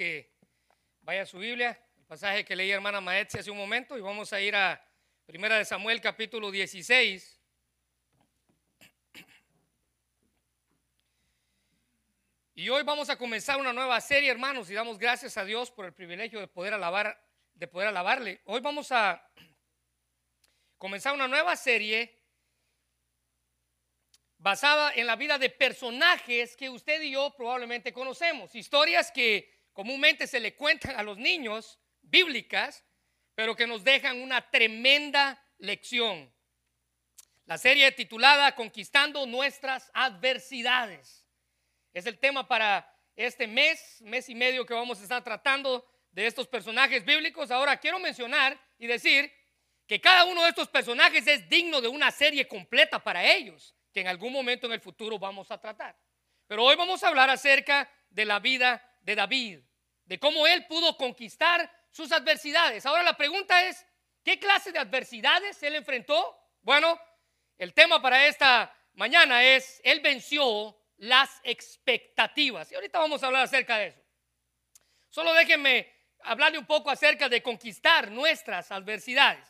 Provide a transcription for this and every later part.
que vaya a su Biblia, el pasaje que leí hermana Maetzi hace un momento, y vamos a ir a Primera de Samuel capítulo 16. Y hoy vamos a comenzar una nueva serie, hermanos, y damos gracias a Dios por el privilegio de poder alabar, de poder alabarle. Hoy vamos a comenzar una nueva serie basada en la vida de personajes que usted y yo probablemente conocemos, historias que comúnmente se le cuentan a los niños, bíblicas, pero que nos dejan una tremenda lección. La serie titulada Conquistando nuestras adversidades. Es el tema para este mes, mes y medio que vamos a estar tratando de estos personajes bíblicos. Ahora quiero mencionar y decir que cada uno de estos personajes es digno de una serie completa para ellos que en algún momento en el futuro vamos a tratar. Pero hoy vamos a hablar acerca de la vida de David, de cómo él pudo conquistar sus adversidades. Ahora la pregunta es, ¿qué clase de adversidades él enfrentó? Bueno, el tema para esta mañana es, él venció las expectativas. Y ahorita vamos a hablar acerca de eso. Solo déjenme hablarle un poco acerca de conquistar nuestras adversidades.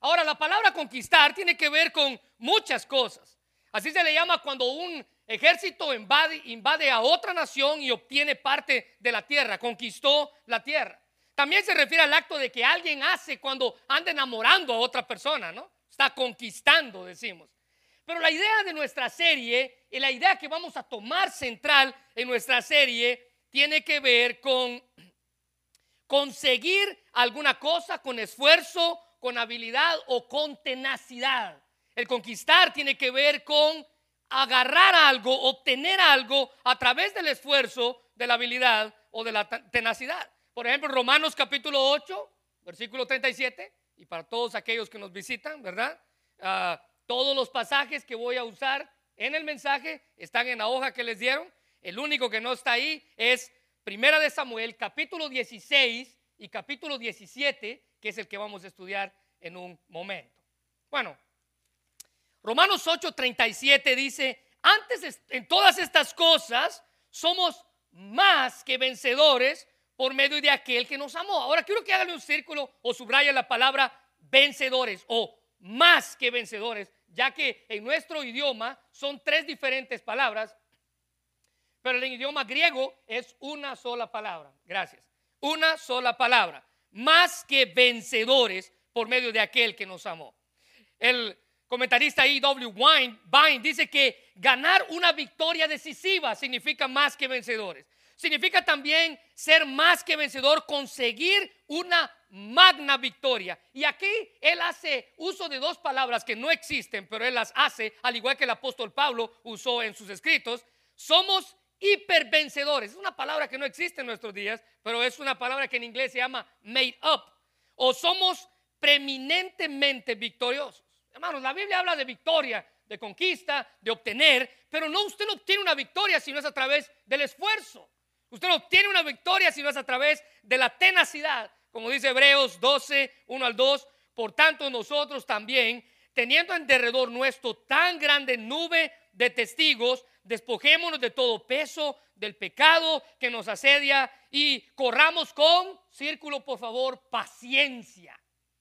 Ahora, la palabra conquistar tiene que ver con muchas cosas. Así se le llama cuando un ejército invade, a otra nación y obtiene parte de la tierra, conquistó la tierra. También se refiere al acto de que alguien hace cuando anda enamorando a otra persona, ¿no? Está conquistando, decimos. Pero la idea de nuestra serie y la idea que vamos a tomar central en nuestra serie tiene que ver con conseguir alguna cosa con esfuerzo, con habilidad o con tenacidad. El conquistar tiene que ver con agarrar algo, obtener algo a través del esfuerzo, de la habilidad o de la tenacidad. Por ejemplo, Romanos capítulo 8, versículo 37, y para todos aquellos que nos visitan, ¿verdad? Ah, todos los pasajes que voy a usar en el mensaje están en la hoja que les dieron. El único que no está ahí es Primera de Samuel, capítulo 16 y capítulo 17, que es el que vamos a estudiar en un momento. Bueno, Romanos 8:37 dice, antes en todas estas cosas somos más que vencedores por medio de aquel que nos amó. Ahora quiero que hagan un círculo o subraye la palabra vencedores o más que vencedores, ya que en nuestro idioma son tres diferentes palabras, pero en el idioma griego es una sola palabra. Gracias. Una sola palabra. Más que vencedores por medio de aquel que nos amó. El comentarista E.W. Vine dice que ganar una victoria decisiva significa más que vencedores. Significa también ser más que vencedor, conseguir una magna victoria. Y aquí él hace uso de dos palabras que no existen, pero él las hace, al igual que el apóstol Pablo usó en sus escritos. Somos hipervencedores. Es una palabra que no existe en nuestros días, pero es una palabra que en inglés se llama made up. O somos preeminentemente victoriosos. Hermanos, la Biblia habla de victoria, de conquista, de obtener, pero no usted no obtiene una victoria si no es a través del esfuerzo. Usted no obtiene una victoria si no es a través de la tenacidad, como dice Hebreos 12, 1 al 2. Por tanto, nosotros también, teniendo en derredor nuestro tan grande nube de testigos, despojémonos de todo peso, del pecado que nos asedia y corramos con, círculo por favor, paciencia.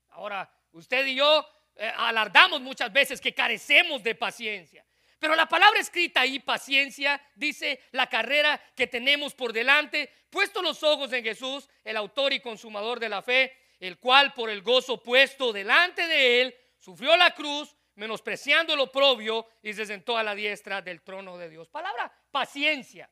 Ahora, usted y yo eh, alardamos muchas veces que carecemos de paciencia. Pero la palabra escrita ahí, paciencia, dice la carrera que tenemos por delante, puesto los ojos en Jesús, el autor y consumador de la fe, el cual por el gozo puesto delante de él, sufrió la cruz, menospreciando lo oprobio y se sentó a la diestra del trono de Dios. Palabra paciencia.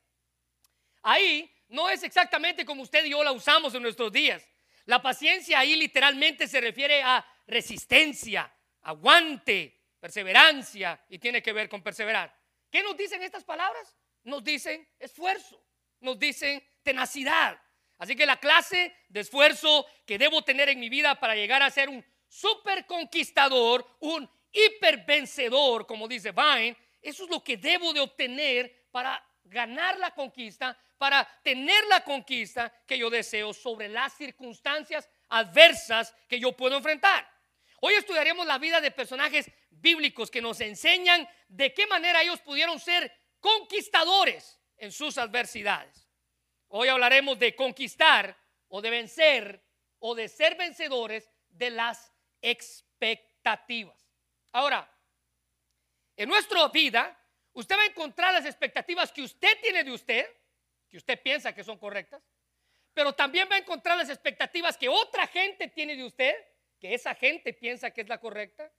Ahí no es exactamente como usted y yo la usamos en nuestros días. La paciencia ahí literalmente se refiere a resistencia, aguante, perseverancia y tiene que ver con perseverar. ¿Qué nos dicen estas palabras? Nos dicen esfuerzo, nos dicen tenacidad. Así que la clase de esfuerzo que debo tener en mi vida para llegar a ser un super conquistador, un hiper vencedor, como dice Vine, eso es lo que debo de obtener para ganar la conquista, para tener la conquista que yo deseo sobre las circunstancias adversas que yo puedo enfrentar. Hoy estudiaremos la vida de personajes bíblicos que nos enseñan de qué manera ellos pudieron ser conquistadores en sus adversidades. Hoy hablaremos de conquistar o de vencer o de ser vencedores de las expectativas. Ahora, en nuestra vida, usted va a encontrar las expectativas que usted tiene de usted, que usted piensa que son correctas, pero también va a encontrar las expectativas que otra gente tiene de usted, que esa gente piensa que es la correcta,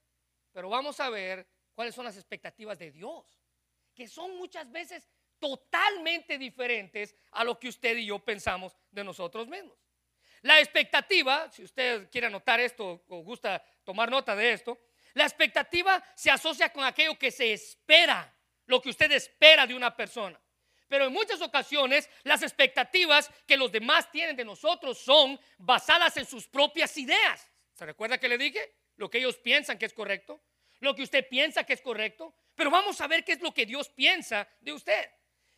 pero vamos a ver cuáles son las expectativas de Dios, que son muchas veces totalmente diferentes a lo que usted y yo pensamos de nosotros mismos. La expectativa, si usted quiere anotar esto o gusta tomar nota de esto, la expectativa se asocia con aquello que se espera, lo que usted espera de una persona. Pero en muchas ocasiones las expectativas que los demás tienen de nosotros son basadas en sus propias ideas. ¿Se recuerda que le dije? Lo que ellos piensan que es correcto, lo que usted piensa que es correcto. Pero vamos a ver qué es lo que Dios piensa de usted.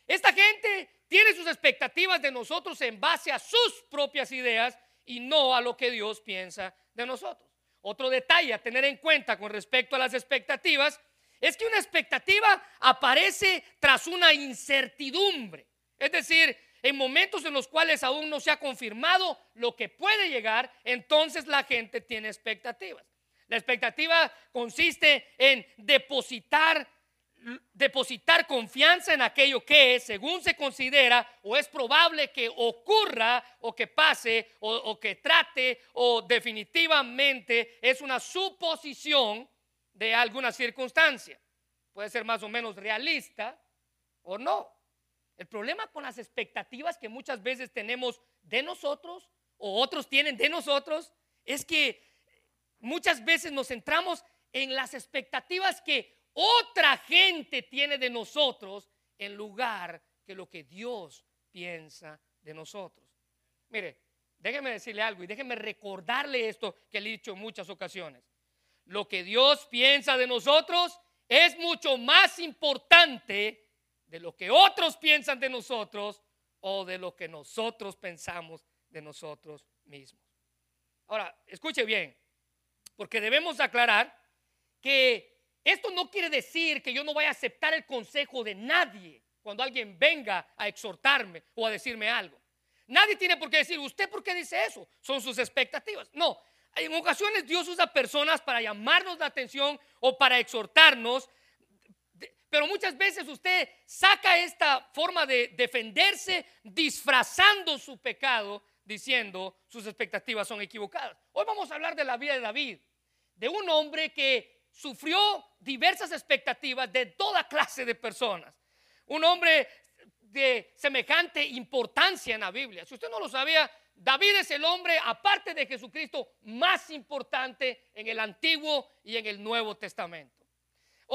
Esta gente tiene sus expectativas de nosotros en base a sus propias ideas y no a lo que Dios piensa de nosotros. Otro detalle a tener en cuenta con respecto a las expectativas es que una expectativa aparece tras una incertidumbre. Es decir, en momentos en los cuales aún no se ha confirmado lo que puede llegar, entonces la gente tiene expectativas. La expectativa consiste en depositar depositar confianza en aquello que, según se considera, o es probable que ocurra, o que pase, o, que trate, o definitivamente es una suposición de alguna circunstancia. Puede ser más o menos realista o no. El problema con las expectativas que muchas veces tenemos de nosotros o otros tienen de nosotros es que muchas veces nos centramos en las expectativas que otra gente tiene de nosotros en lugar que lo que Dios piensa de nosotros. Mire, déjeme decirle algo y déjeme recordarle esto que le he dicho en muchas ocasiones. Lo que Dios piensa de nosotros es mucho más importante de lo que otros piensan de nosotros o de lo que nosotros pensamos de nosotros mismos. Ahora, escuche bien, porque debemos aclarar que esto no quiere decir que yo no vaya a aceptar el consejo de nadie cuando alguien venga a exhortarme o a decirme algo. Nadie tiene por qué decir, ¿usted por qué dice eso? Son sus expectativas. No, en ocasiones Dios usa personas para llamarnos la atención o para exhortarnos, pero muchas veces usted saca esta forma de defenderse disfrazando su pecado, diciendo sus expectativas son equivocadas. Hoy vamos a hablar de la vida de David, de un hombre que sufrió diversas expectativas de toda clase de personas. Un hombre de semejante importancia en la Biblia. Si usted no lo sabía, David es el hombre, aparte de Jesucristo, más importante en el Antiguo y en el Nuevo Testamento.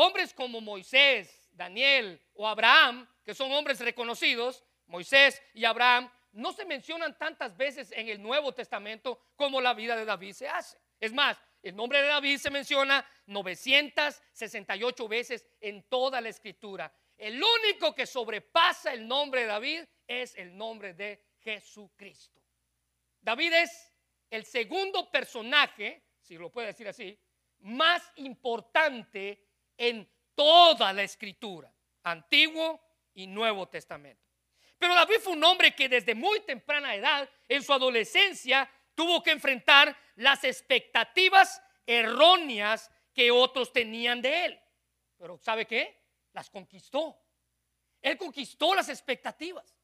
Hombres como Moisés, Daniel o Abraham, que son hombres reconocidos, Moisés y Abraham, no se mencionan tantas veces en el Nuevo Testamento como la vida de David se hace. Es más, el nombre de David se menciona 968 veces en toda la escritura. El único que sobrepasa el nombre de David es el nombre de Jesucristo. David es el segundo personaje, si lo puede decir así, más importante en toda la escritura, Antiguo y Nuevo Testamento. Pero David fue un hombre que desde muy temprana edad, en su adolescencia, tuvo que enfrentar las expectativas erróneas que otros tenían de él. Pero ¿sabe qué? Las conquistó. Él conquistó las expectativas.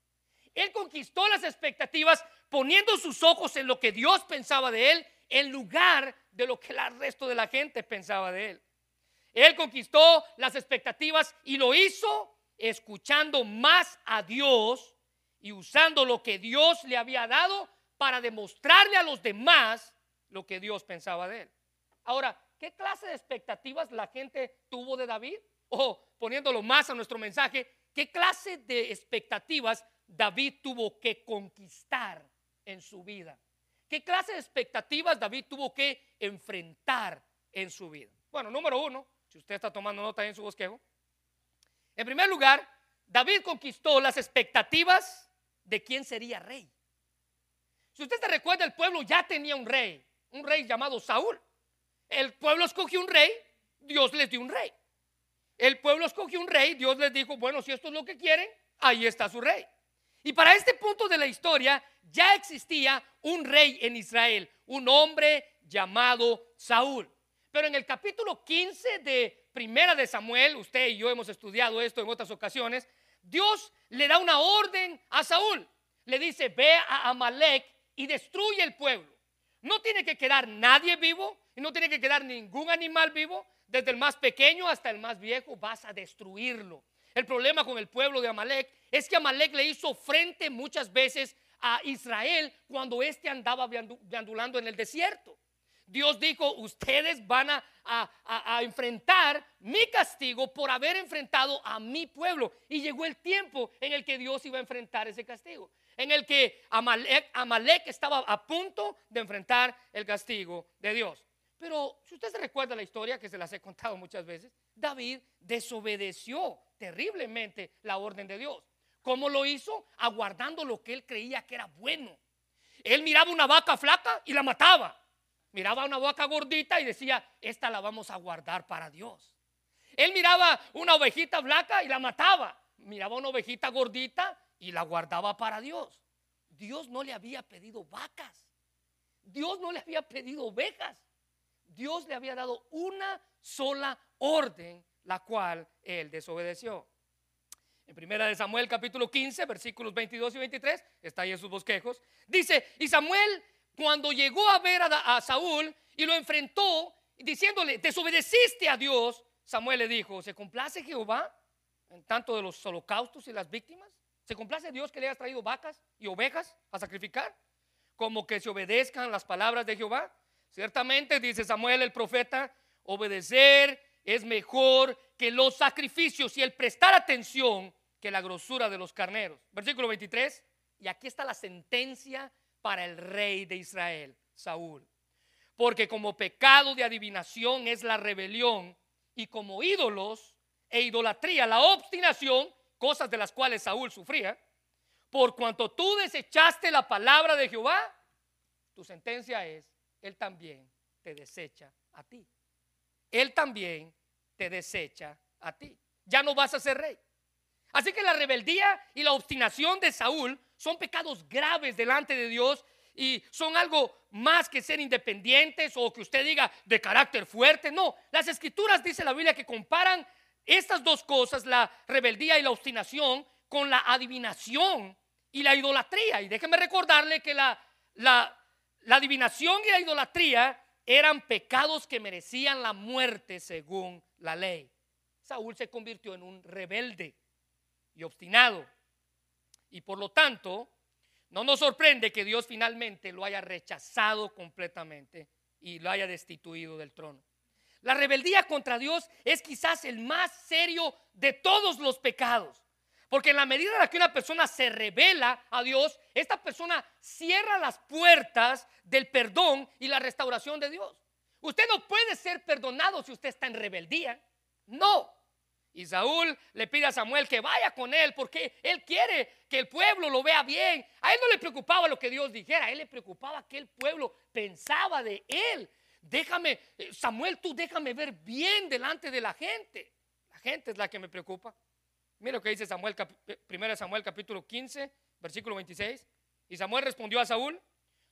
Él conquistó las expectativas poniendo sus ojos en lo que Dios pensaba de él en lugar de lo que el resto de la gente pensaba de él. Él conquistó las expectativas y lo hizo escuchando más a Dios y usando lo que Dios le había dado para demostrarle a los demás lo que Dios pensaba de él. Ahora, ¿qué clase de expectativas la gente tuvo de David? O poniéndolo más a nuestro mensaje, ¿qué clase de expectativas David tuvo que conquistar en su vida? ¿Qué clase de expectativas David tuvo que enfrentar en su vida? Bueno, número uno, si usted está tomando nota en su bosquejo, en primer lugar, David conquistó las expectativas de quién sería rey. Si usted se recuerda, el pueblo ya tenía un rey, un rey llamado Saúl. El pueblo escogió un rey, Dios les dio un rey. El pueblo escogió un rey, Dios les dijo, bueno, si esto es lo que quieren, ahí está su rey. Y para este punto de la historia ya existía un rey en Israel, un hombre llamado Saúl. Pero en el capítulo 15 de Primera de Samuel, usted y yo hemos estudiado esto en otras ocasiones, Dios le da una orden a Saúl. Le dice, ve a Amalek y destruye el pueblo. No tiene que quedar nadie vivo y no tiene que quedar ningún animal vivo, desde el más pequeño hasta el más viejo, vas a destruirlo. El problema con el pueblo de Amalek es que Amalek le hizo frente muchas veces a Israel cuando éste andaba deambulando en el desierto. Dios dijo, ustedes van a, enfrentar mi castigo por haber enfrentado a mi pueblo. Y llegó el tiempo en el que Dios iba a enfrentar ese castigo, en el que Amalek, Amalek estaba a punto de enfrentar el castigo de Dios. Pero si usted se recuerda la historia, que se las he contado muchas veces, David desobedeció terriblemente la orden de Dios. ¿Cómo lo hizo? Aguardando lo que él creía que era bueno. Él miraba una vaca flaca y la mataba. Miraba una vaca gordita y decía, esta la vamos a guardar para Dios. Él miraba una ovejita flaca y la mataba. Miraba una ovejita gordita y la guardaba para Dios. Dios no le había pedido vacas. Dios no le había pedido ovejas. Dios le había dado una sola orden, la cual él desobedeció. En primera de Samuel capítulo 15, versículos 22 y 23, está ahí en sus bosquejos, dice, y Samuel cuando llegó a ver a, Saúl y lo enfrentó, diciéndole, desobedeciste a Dios, Samuel le dijo, ¿se complace Jehová en tanto de los holocaustos y las víctimas? ¿Se complace Dios que le hayas traído vacas y ovejas a sacrificar? Como que se obedezcan las palabras de Jehová. Ciertamente, dice Samuel el profeta, obedecer es mejor que los sacrificios y el prestar atención que la grosura de los carneros. Versículo 23. Y aquí está la sentencia para el rey de Israel, Saúl. Porque como pecado de adivinación es la rebelión y como ídolos e idolatría la obstinación, cosas de las cuales Saúl sufría, por cuanto tú desechaste la palabra de Jehová, tu sentencia es, Él también te desecha a ti. Él también te desecha a ti. Ya no vas a ser rey. Así que la rebeldía y la obstinación de Saúl son pecados graves delante de Dios y son algo más que ser independientes o que usted diga de carácter fuerte. No, las escrituras dice la Biblia que comparan estas dos cosas, la rebeldía y la obstinación, con la adivinación y la idolatría. Y déjeme recordarle que la, la, la adivinación y la idolatría eran pecados que merecían la muerte según la ley. Saúl se convirtió en un rebelde y obstinado. Y por lo tanto, no nos sorprende que Dios finalmente lo haya rechazado completamente y lo haya destituido del trono. La rebeldía contra Dios es quizás el más serio de todos los pecados. Porque en la medida en la que una persona se revela a Dios, esta persona cierra las puertas del perdón y la restauración de Dios. Usted no puede ser perdonado si usted está en rebeldía. No. Y Saúl le pide a Samuel que vaya con él porque él quiere que el pueblo lo vea bien. A él no le preocupaba lo que Dios dijera, a él le preocupaba que el pueblo pensaba de él. Déjame, eh, Samuel, tú déjame ver bien delante de la gente. La gente es la que me preocupa. Mira lo que dice Samuel, 1 eh, Samuel capítulo 15, versículo 26. Y Samuel respondió a Saúl,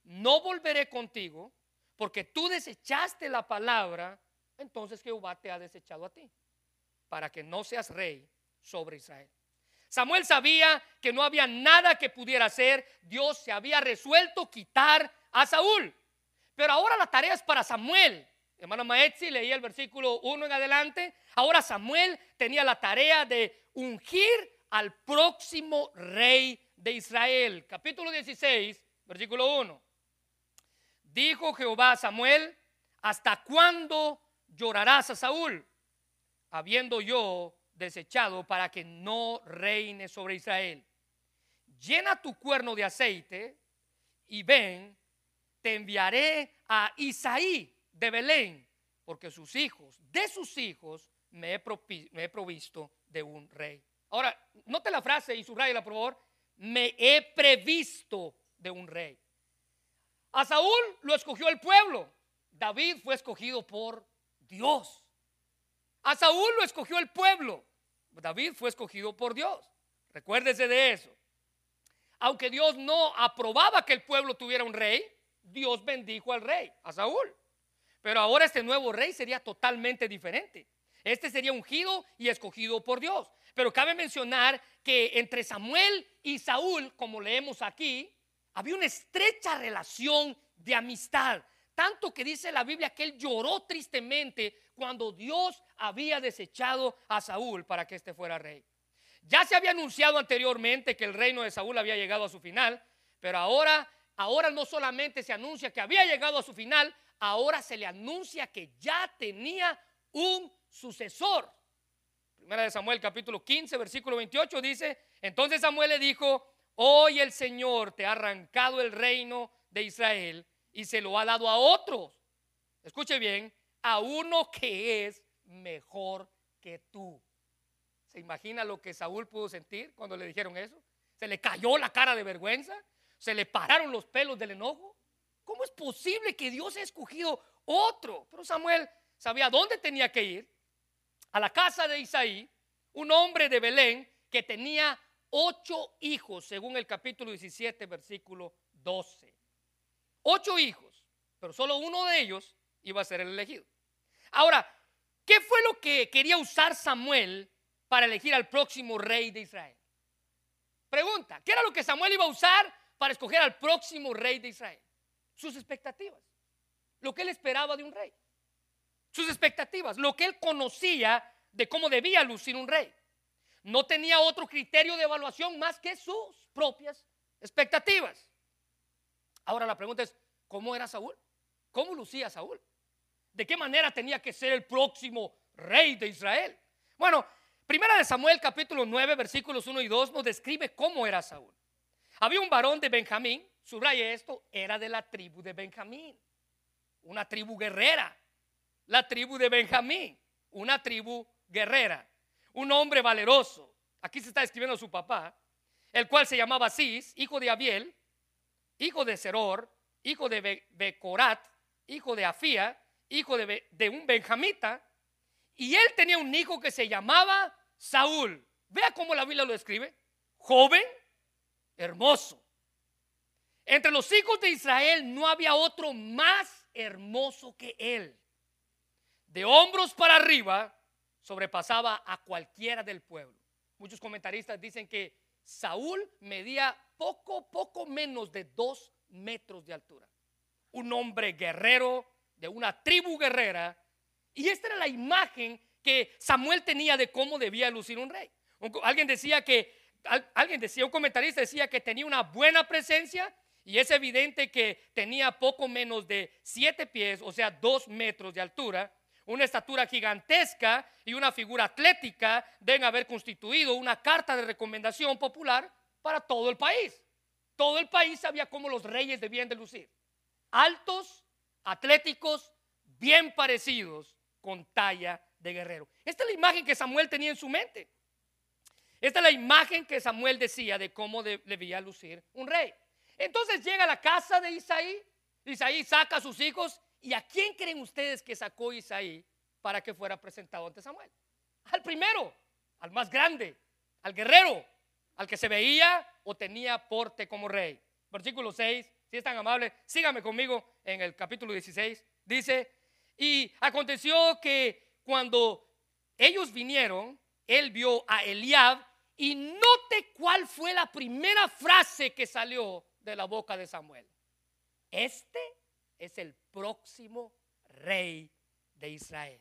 no volveré contigo porque tú desechaste la palabra, entonces Jehová te ha desechado a ti, para que no seas rey sobre Israel. Samuel sabía que no había nada que pudiera hacer, Dios se había resuelto quitar a Saúl. Pero ahora la tarea es para Samuel. Hermano Maetzi leía el versículo 1 en adelante. Ahora Samuel tenía la tarea de ungir al próximo rey de Israel. Capítulo 16, versículo 1. Dijo Jehová a Samuel, ¿hasta cuándo llorarás a Saúl? Habiendo yo desechado para que no reine sobre Israel. Llena tu cuerno de aceite y ven, te enviaré a Isaí de Belén, porque sus hijos, de sus hijos, me he, provisto de un rey. Ahora, note la frase y subraya por favor. Me he previsto de un rey. A Saúl lo escogió el pueblo. David fue escogido por Dios. A Saúl lo escogió el pueblo. David fue escogido por Dios. Recuérdese de eso. aunque Dios no aprobaba que el pueblo tuviera un rey, Dios bendijo al rey, a Saúl. Pero ahora este nuevo rey sería totalmente diferente. Este sería ungido y escogido por Dios. Pero cabe mencionar que entre Samuel y Saúl, como leemos aquí, había una estrecha relación de amistad. Tanto que dice la Biblia que él lloró tristemente cuando Dios había desechado a Saúl para que éste fuera rey. Ya se había anunciado anteriormente que el reino de Saúl había llegado a su final, pero ahora, ahora no solamente se anuncia que había llegado a su final, ahora se le anuncia que ya tenía un sucesor. Primera de Samuel capítulo 15, versículo 28 dice, entonces Samuel le dijo, hoy el Señor te ha arrancado el reino de Israel y se lo ha dado a otros. Escuche bien, a uno que es mejor que tú. ¿Se imagina lo que Saúl pudo sentir cuando le dijeron eso? Se le cayó la cara de vergüenza, se le pararon los pelos del enojo. ¿Cómo es posible que Dios haya escogido otro? Pero Samuel sabía dónde tenía que ir, a la casa de Isaí, un hombre de Belén que tenía ocho hijos, según el capítulo 17, versículo 12. Ocho hijos, pero solo uno de ellos iba a ser el elegido. Ahora, ¿qué fue lo que quería usar Samuel para elegir al próximo rey de Israel? Pregunta, ¿qué era lo que Samuel iba a usar para escoger al próximo rey de Israel? Sus expectativas, lo que él esperaba de un rey sus expectativas, lo que él conocía de cómo debía lucir un rey. No tenía otro criterio de evaluación más que sus propias expectativas. Ahora la pregunta es, ¿cómo era Saúl? ¿Cómo lucía Saúl? ¿De qué manera tenía que ser el próximo rey de Israel? Bueno, Primera de Samuel capítulo 9 versículos 1 y 2 nos describe cómo era Saúl. Había un varón de Benjamín, subraye esto, era de la tribu de Benjamín, una tribu guerrera, la tribu de Benjamín, una tribu guerrera, un hombre valeroso. Aquí se está escribiendo su papá, el cual se llamaba Cis, hijo de Abiel, hijo de Seror, hijo de Becorat, hijo de Afía, hijo de, de un benjamita, y él tenía un hijo que se llamaba Saúl. Vea cómo la Biblia lo describe. Joven, hermoso. Entre los hijos de Israel no había otro más hermoso que él de hombros para arriba, sobrepasaba a cualquiera del pueblo. Muchos comentaristas dicen que Saúl medía poco, poco menos de dos metros de altura. Un hombre guerrero de una tribu guerrera. Y esta era la imagen que Samuel tenía de cómo debía lucir un rey. Alguien decía que, alguien decía, un comentarista decía que tenía una buena presencia y es evidente que tenía poco menos de siete pies, o sea, dos metros de altura una estatura gigantesca y una figura atlética deben haber constituido una carta de recomendación popular para todo el país. Todo el país sabía cómo los reyes debían de lucir. Altos, atléticos, bien parecidos, con talla de guerrero. Esta es la imagen que Samuel tenía en su mente. Esta es la imagen que Samuel decía de cómo debía lucir un rey. Entonces llega a la casa de Isaí. Isaí saca a sus hijos ¿Y a quién creen ustedes que sacó Isaí para que fuera presentado ante Samuel? Al primero, al más grande, al guerrero, al que se veía o tenía porte como rey. Versículo 6, si es tan amable, sígame conmigo en el capítulo 16. Dice, y aconteció que cuando ellos vinieron, él vio a Eliab y note cuál fue la primera frase que salió de la boca de Samuel. Este es el próximo rey de Israel.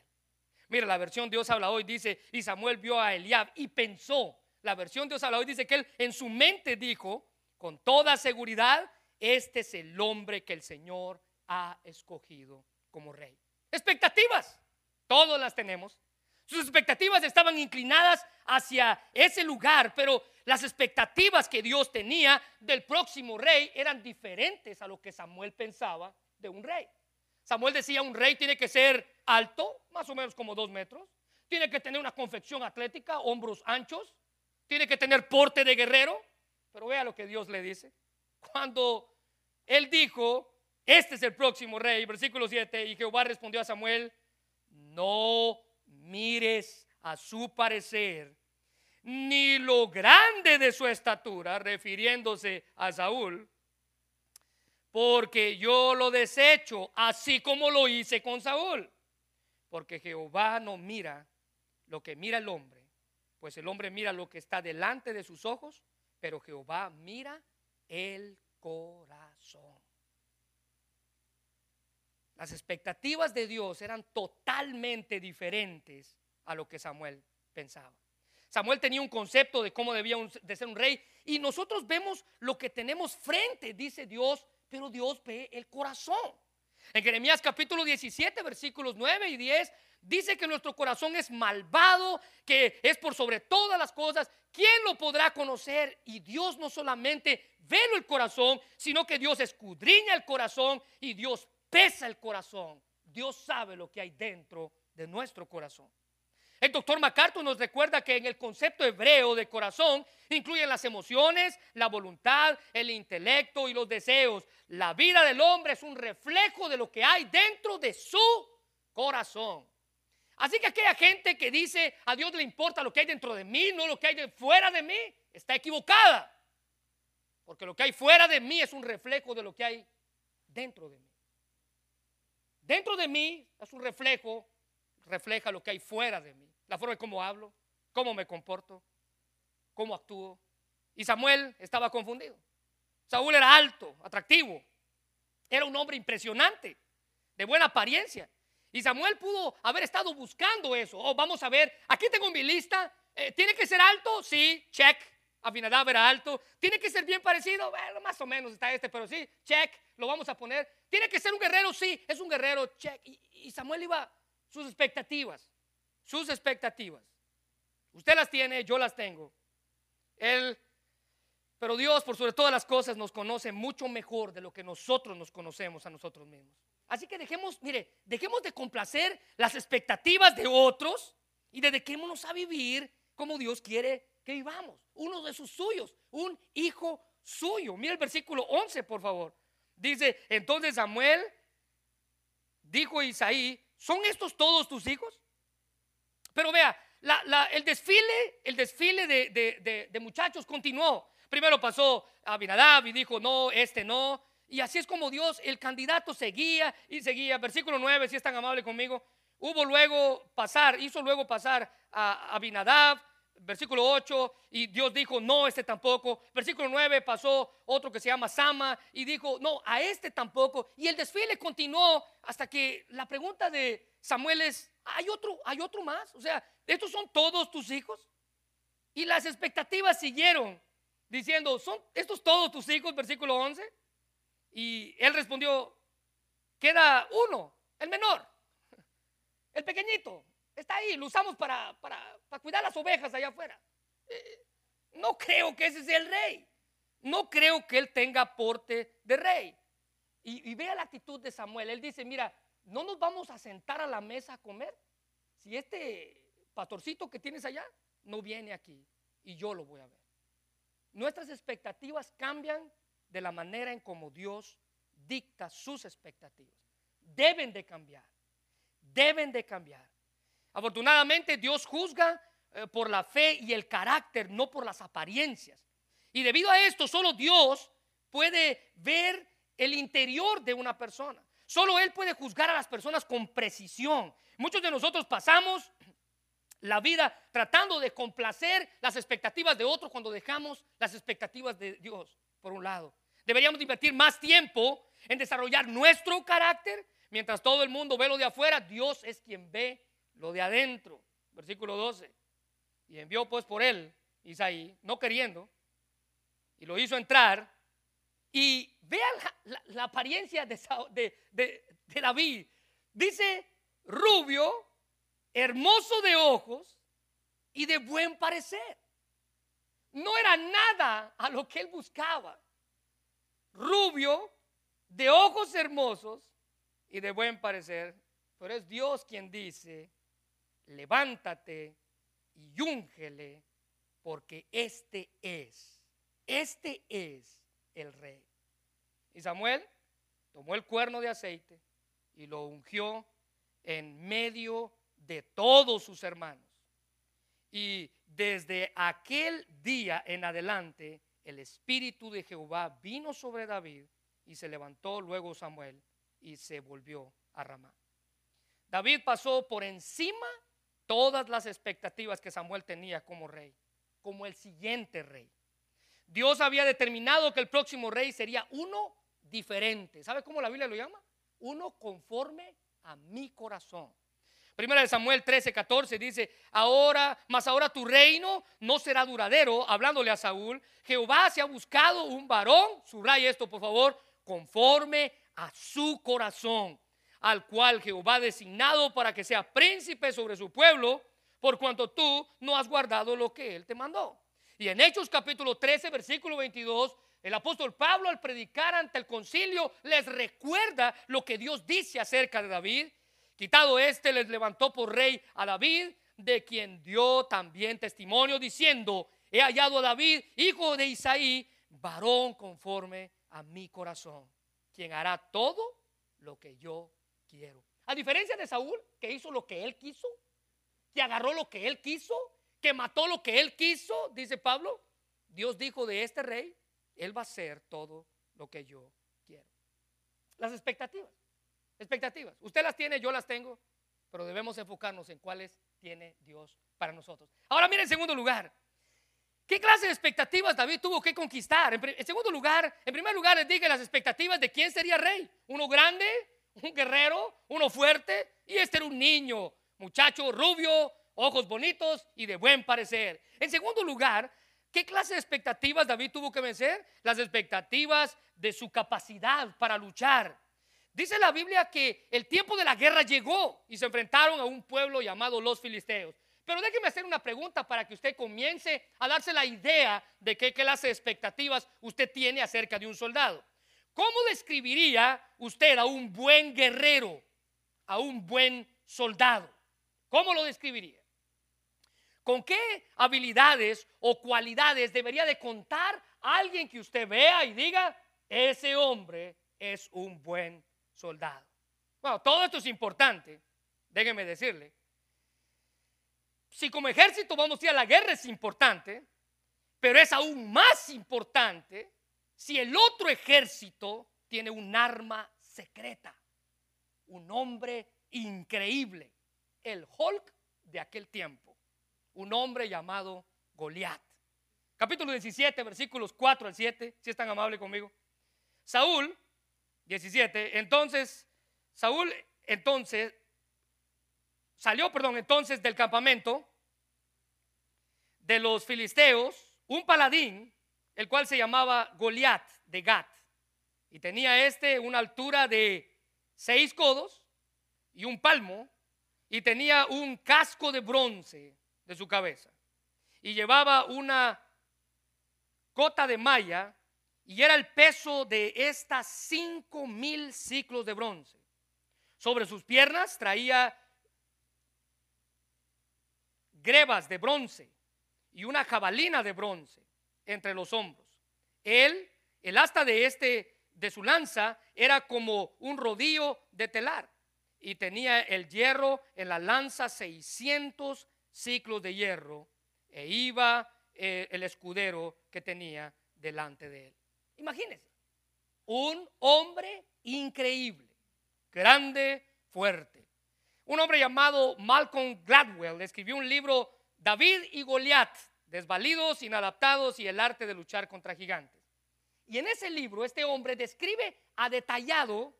Mira, la versión Dios habla hoy dice, y Samuel vio a Eliab y pensó, la versión habla hoy dice que él en su mente dijo, con toda seguridad, este es el hombre que el Señor ha escogido como rey. Expectativas, todos las tenemos. Sus expectativas estaban inclinadas hacia ese lugar, pero las expectativas que Dios tenía del próximo rey eran diferentes a lo que Samuel pensaba de un rey. Samuel decía, un rey tiene que ser alto, más o menos como dos metros, tiene que tener una confección atlética, hombros anchos, tiene que tener porte de guerrero, pero vea lo que Dios le dice. Cuando él dijo, este es el próximo rey, versículo 7, y Jehová respondió a Samuel, no mires a su parecer, ni lo grande de su estatura, refiriéndose a Saúl, porque yo lo desecho, así como lo hice con Saúl. Porque Jehová no mira lo que mira el hombre, pues el hombre mira lo que está delante de sus ojos, pero Jehová mira el corazón. Las expectativas de Dios eran totalmente diferentes a lo que Samuel pensaba. Samuel tenía un concepto de cómo debía de ser un rey y nosotros vemos lo que tenemos frente, dice Dios, pero Dios ve el corazón. En Jeremías capítulo 17, versículos 9 y 10, dice que nuestro corazón es malvado, que es por sobre todas las cosas. ¿Quién lo podrá conocer? Y Dios no solamente ve el corazón, sino que Dios escudriña el corazón y Dios pesa el corazón. Dios sabe lo que hay dentro de nuestro corazón. El doctor MacArthur nos recuerda que en el concepto hebreo de corazón incluyen las emociones, la voluntad, el intelecto y los deseos. La vida del hombre es un reflejo de lo que hay dentro de su corazón. Así que aquella gente que dice a Dios le importa lo que hay dentro de mí, no lo que hay fuera de mí, está equivocada. Porque lo que hay fuera de mí es un reflejo de lo que hay dentro de mí. Dentro de mí es un reflejo, refleja lo que hay fuera de mí la forma en cómo hablo, cómo me comporto, cómo actúo. Y Samuel estaba confundido. Saúl era alto, atractivo, era un hombre impresionante, de buena apariencia. Y Samuel pudo haber estado buscando eso. Oh, vamos a ver, aquí tengo mi lista. Eh, ¿Tiene que ser alto? Sí, check. Abinadab era alto. ¿Tiene que ser bien parecido? Bueno, más o menos está este, pero sí, check. Lo vamos a poner. ¿Tiene que ser un guerrero? Sí, es un guerrero, check. y Samuel iba sus expectativas sus expectativas. Usted las tiene, yo las tengo. Él, pero Dios, por sobre todas las cosas, nos conoce mucho mejor de lo que nosotros nos conocemos a nosotros mismos. Así que dejemos, mire, dejemos de complacer las expectativas de otros y dediquémonos a vivir como Dios quiere que vivamos. Uno de sus suyos, un hijo suyo. Mira el versículo 11, por favor. Dice, entonces Samuel dijo a Isaí, ¿son estos todos tus hijos? Pero vea, el desfile, el desfile de, muchachos continuó. Primero pasó a Abinadab y dijo, no, este no. Y así es como Dios, el candidato seguía y seguía. Versículo 9, si es tan amable conmigo. Hubo luego pasar, hizo luego pasar a Abinadab, versículo 8, y Dios dijo, no, este tampoco. Versículo 9 pasó otro que se llama Sama y dijo, no, a este tampoco. Y el desfile continuó hasta que la pregunta de Samuel es, ¿hay otro, hay otro más? O sea, ¿estos son todos tus hijos? Y las expectativas siguieron diciendo, ¿son estos todos tus hijos? Versículo 11. Y él respondió, queda uno, el menor, el pequeñito. Está ahí, lo usamos para, para, cuidar las ovejas allá afuera. Eh, no creo que ese sea el rey. No creo que él tenga porte de rey. Y vea la actitud de Samuel. Él dice, mira, no nos vamos a sentar a la mesa a comer si este pastorcito que tienes allá no viene aquí y yo lo voy a ver. Nuestras expectativas cambian de la manera en como Dios dicta sus expectativas. Deben de cambiar, deben de cambiar. Afortunadamente Dios juzga eh, por la fe y el carácter, no por las apariencias. Y debido a esto, solo Dios puede ver el interior de una persona. Solo Él puede juzgar a las personas con precisión. Muchos de nosotros pasamos la vida tratando de complacer las expectativas de otros cuando dejamos las expectativas de Dios, por un lado. Deberíamos invertir más tiempo en desarrollar nuestro carácter, mientras todo el mundo ve lo de afuera, Dios es quien ve lo de adentro. Versículo 12. Y envió pues por él, Isaí, no queriendo, y lo hizo entrar y vean la, apariencia de, de David. Dice rubio, hermoso de ojos y de buen parecer. No era nada a lo que él buscaba. Rubio, de ojos hermosos y de buen parecer. Pero es Dios quien dice, levántate y úngele, porque este es, este es el rey. Y Samuel tomó el cuerno de aceite y lo ungió en medio de todos sus hermanos. Y desde aquel día en adelante, el Espíritu de Jehová vino sobre David y se levantó luego Samuel y se volvió a Ramá. David pasó por encima todas las expectativas que Samuel tenía como rey, como el siguiente rey. Dios había determinado que el próximo rey sería uno diferente. ¿Sabe cómo la Biblia lo llama? Uno conforme a mi corazón. Primera de Samuel 13, 14 dice, ahora, mas ahora tu reino no será duradero, hablándole a Saúl, Jehová se ha buscado un varón, subraya esto por favor, conforme a su corazón, al cual Jehová ha designado para que sea príncipe sobre su pueblo, por cuanto tú no has guardado lo que él te mandó. Y en Hechos capítulo 13, versículo 22, el apóstol Pablo al predicar ante el concilio les recuerda lo que Dios dice acerca de David. Quitado este, les levantó por rey a David, de quien dio también testimonio diciendo, he hallado a David, hijo de Isaí, varón conforme a mi corazón, quien hará todo lo que yo quiero. A diferencia de Saúl, que hizo lo que él quiso, que agarró lo que él quiso, que mató lo que él quiso, dice Pablo, Dios dijo de este rey, él va a hacer todo lo que yo quiero. Las expectativas, expectativas. Usted las tiene, yo las tengo, pero debemos enfocarnos en cuáles tiene Dios para nosotros. Ahora mire en segundo lugar, ¿Qué clase de expectativas David tuvo que conquistar? En, segundo lugar, en primer lugar les dije las expectativas de quién sería rey. Uno grande, un guerrero, uno fuerte, y este era un niño, muchacho rubio, ojos bonitos y de buen parecer. En segundo lugar, ¿qué clase de expectativas David tuvo que vencer? Las expectativas de su capacidad para luchar. Dice la Biblia que el tiempo de la guerra llegó y se enfrentaron a un pueblo llamado los filisteos. Pero déjeme hacer una pregunta para que usted comience a darse la idea de qué clase de expectativas usted tiene acerca de un soldado. ¿Cómo describiría usted a un buen guerrero, a un buen soldado? ¿Cómo lo describiría? ¿Con qué habilidades o cualidades debería de contar alguien que usted vea y diga, ese hombre es un buen soldado? Bueno, todo esto es importante, déjeme decirle si como ejército vamos a ir a la guerra es importante, pero es aún más importante si el otro ejército tiene un arma secreta, un hombre increíble, el Hulk de aquel tiempo, un hombre llamado Goliat. Capítulo 17, versículos 4 al 7, si es tan amable conmigo. Saúl, 17, entonces, Saúl entonces salió, perdón, entonces del campamento de los filisteos un paladín, el cual se llamaba Goliat de Gat. Y tenía este una altura de seis codos y un palmo, y tenía un casco de bronce de su cabeza. Y llevaba una cota de malla, y era el peso de estas cinco mil ciclos de bronce. Sobre sus piernas traía grebas de bronce y una jabalina de bronce entre los hombros. Él, el asta de este de su lanza era como un rodillo de telar y tenía el hierro en la lanza 600 ciclos de hierro e iba eh, el escudero que tenía delante de él. Imagínense, un hombre increíble, grande, fuerte, un hombre llamado Malcolm Gladwell escribió un libro, David y Goliat, desvalidos, inadaptados y el arte de luchar contra gigantes. Y en ese libro este hombre describe a detallado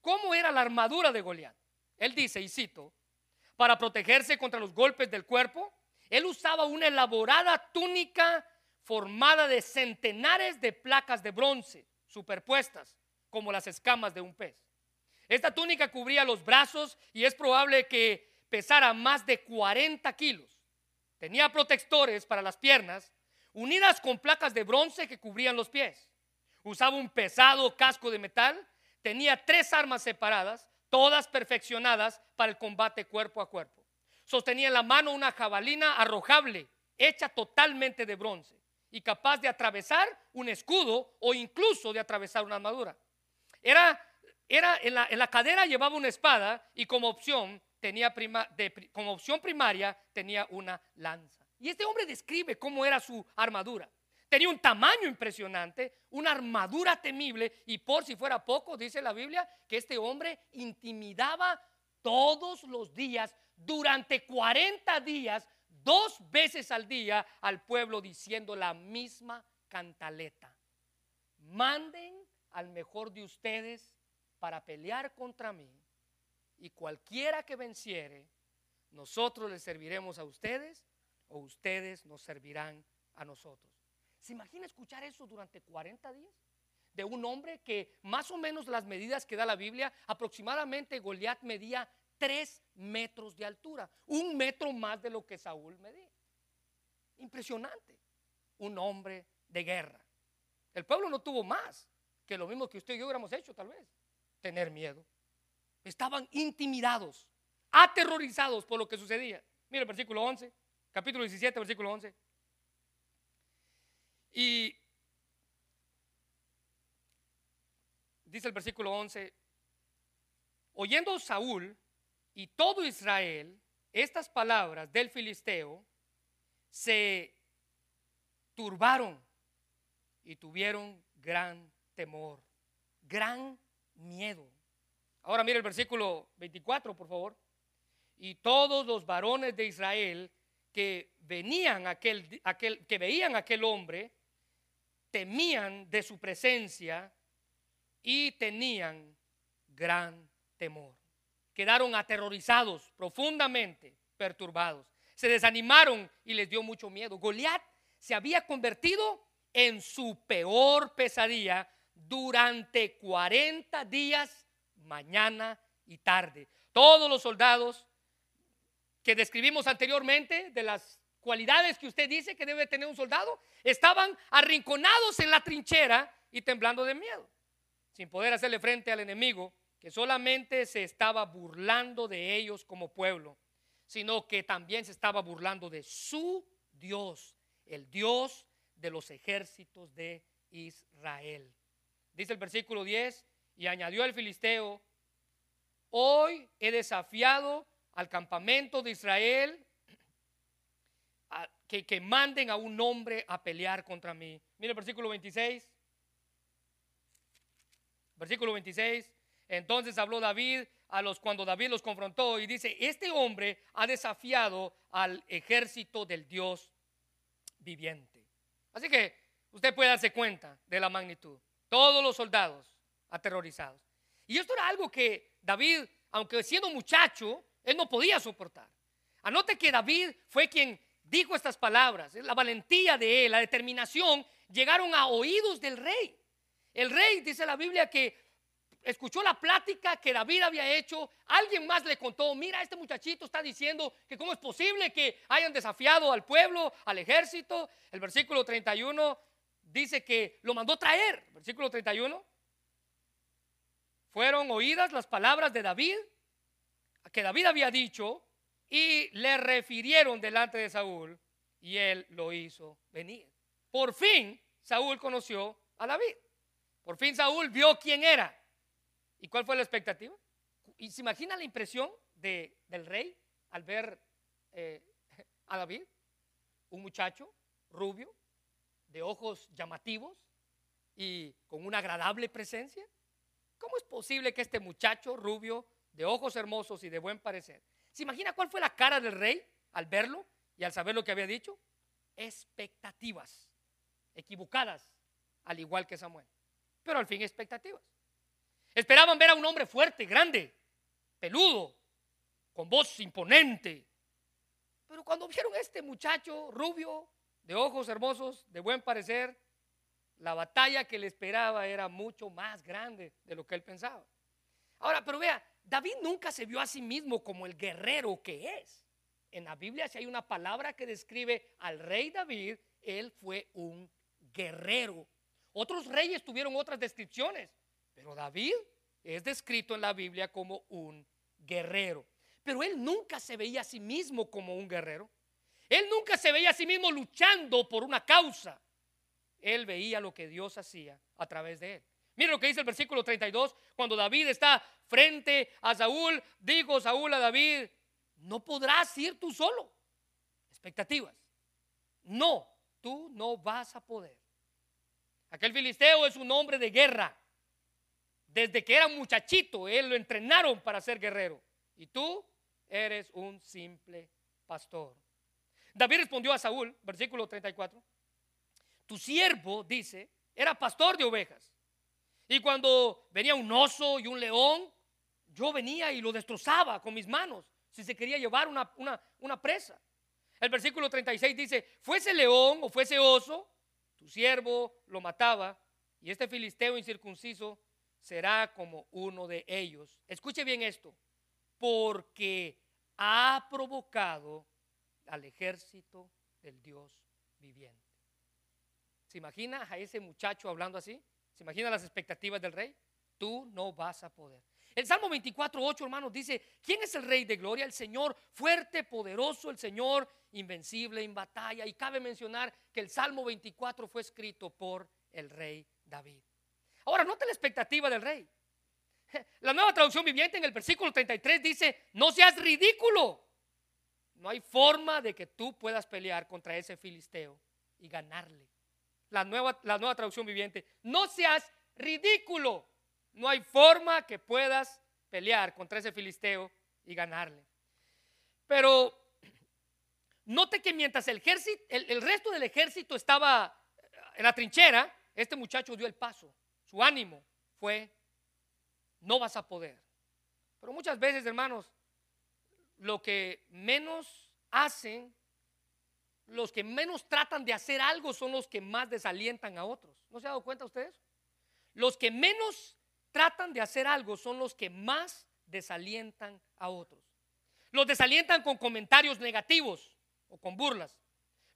cómo era la armadura de Goliat. Él dice, y cito, para protegerse contra los golpes del cuerpo, él usaba una elaborada túnica formada de centenares de placas de bronce superpuestas como las escamas de un pez. Esta túnica cubría los brazos y es probable que pesara más de 40 kilos. Tenía protectores para las piernas, unidas con placas de bronce que cubrían los pies. Usaba un pesado casco de metal, tenía tres armas separadas, todas perfeccionadas para el combate cuerpo a cuerpo. Sostenía en la mano una jabalina arrojable, hecha totalmente de bronce y capaz de atravesar un escudo o incluso de atravesar una armadura. Era era en la, cadera llevaba una espada y como opción tenía como opción primaria tenía una lanza. Y este hombre describe cómo era su armadura. Tenía un tamaño impresionante, una armadura temible y por si fuera poco, dice la Biblia, que este hombre intimidaba todos los días, durante 40 días, dos veces al día al pueblo diciendo la misma cantaleta. Manden al mejor de ustedes para pelear contra mí y cualquiera que venciere, nosotros les serviremos a ustedes o ustedes nos servirán a nosotros. ¿Se imagina escuchar eso durante 40 días? De un hombre que más o menos las medidas que da la Biblia, aproximadamente Goliat medía 3 metros de altura, un metro más de lo que Saúl medía. Impresionante. Un hombre de guerra. El pueblo no tuvo más que lo mismo que usted y yo hubiéramos hecho tal vez, tener miedo. Estaban intimidados, aterrorizados por lo que sucedía. Mira el versículo 11, capítulo 17, versículo 11. Y dice el versículo 11, oyendo Saúl y todo Israel estas palabras del filisteo, se turbaron y tuvieron gran temor, gran miedo. Ahora mire el versículo 24, por favor. Y todos los varones de Israel que venían aquel, aquel que veían aquel hombre temían de su presencia y tenían gran temor. Quedaron aterrorizados, profundamente perturbados. Se desanimaron y les dio mucho miedo. Goliat se había convertido en su peor pesadilla durante 40 días, mañana y tarde. Todos los soldados que describimos anteriormente, de las cualidades que usted dice que debe tener un soldado, estaban arrinconados en la trinchera y temblando de miedo, sin poder hacerle frente al enemigo que solamente se estaba burlando de ellos como pueblo, sino que también se estaba burlando de su Dios, el Dios de los ejércitos de Israel. Dice el versículo 10, y añadió el filisteo, hoy he desafiado al campamento de Israel que, manden a un hombre a pelear contra mí. Mire el versículo 26. Versículo 26. Entonces habló David a los cuando David los confrontó y dice, este hombre ha desafiado al ejército del Dios viviente. Así que usted puede darse cuenta de la magnitud. Todos los soldados aterrorizados. Y esto era algo que David, aunque siendo muchacho, él no podía soportar. Anote que David fue quien dijo estas palabras. La valentía de él, la determinación, llegaron a oídos del rey. El rey, dice la Biblia, que escuchó la plática que David había hecho, alguien más le contó, mira, este muchachito está diciendo que cómo es posible que hayan desafiado al pueblo, al ejército. El versículo 31 dice que lo mandó traer. Versículo 31. Fueron oídas las palabras de David, que David había dicho, y le refirieron delante de Saúl, y él lo hizo venir. Por fin Saúl conoció a David. Por fin Saúl vio quién era. ¿Y cuál fue la expectativa? ¿Y se imagina la impresión de, del rey al ver eh, a David? Un muchacho rubio, de ojos llamativos y con una agradable presencia. ¿Cómo es posible que este muchacho rubio, de ojos hermosos y de buen parecer, se imagina cuál fue la cara del rey al verlo y al saber lo que había dicho? Expectativas, equivocadas, al igual que Samuel. Pero al fin expectativas. Esperaban ver a un hombre fuerte, grande, peludo, con voz imponente. Pero cuando vieron a este muchacho rubio, de ojos hermosos, de buen parecer, la batalla que le esperaba era mucho más grande de lo que él pensaba. Ahora, pero vea, David nunca se vio a sí mismo como el guerrero que es. En la Biblia, si hay una palabra que describe al rey David, él fue un guerrero. Otros reyes tuvieron otras descripciones. Pero David es descrito en la Biblia como un guerrero. Pero él nunca se veía a sí mismo como un guerrero. Él nunca se veía a sí mismo luchando por una causa. Él veía lo que Dios hacía a través de él. Mira lo que dice el versículo 32, cuando David está frente a Saúl, dijo Saúl a David, no podrás ir tú solo. Expectativas. No, tú no vas a poder. Aquel filisteo es un hombre de guerra. Desde que era muchachito, él lo entrenaron para ser guerrero. Y tú eres un simple pastor. David respondió a Saúl, versículo 34, tu siervo, dice, era pastor de ovejas. Y cuando venía un oso y un león, yo venía y lo destrozaba con mis manos si se quería llevar una, una presa. El versículo 36 dice, fuese león o fuese oso, tu siervo lo mataba y este filisteo incircunciso será como uno de ellos. Escuche bien esto, porque ha provocado al ejército del Dios viviente. ¿Se imagina a ese muchacho hablando así? ¿Se imagina las expectativas del rey? Tú no vas a poder. El Salmo 24, 8, hermanos, dice, ¿quién es el rey de gloria? El Señor fuerte, poderoso, el Señor invencible en batalla. Y cabe mencionar que el Salmo 24 fue escrito por el rey David. Ahora, nota la expectativa del rey. La nueva traducción viviente en el versículo 33 dice, no seas ridículo. No hay forma de que tú puedas pelear contra ese filisteo y ganarle. La nueva, la nueva traducción viviente, no seas ridículo. No hay forma que puedas pelear contra ese filisteo y ganarle. Pero note que mientras el, ejército, el resto del ejército estaba en la trinchera, este muchacho dio el paso. Su ánimo fue, no vas a poder. Pero muchas veces, hermanos, lo que menos hacen, los que menos tratan de hacer algo son los que más desalientan a otros. ¿No se ha dado cuenta ustedes? Los que menos tratan de hacer algo son los que más desalientan a otros. Los desalientan con comentarios negativos o con burlas.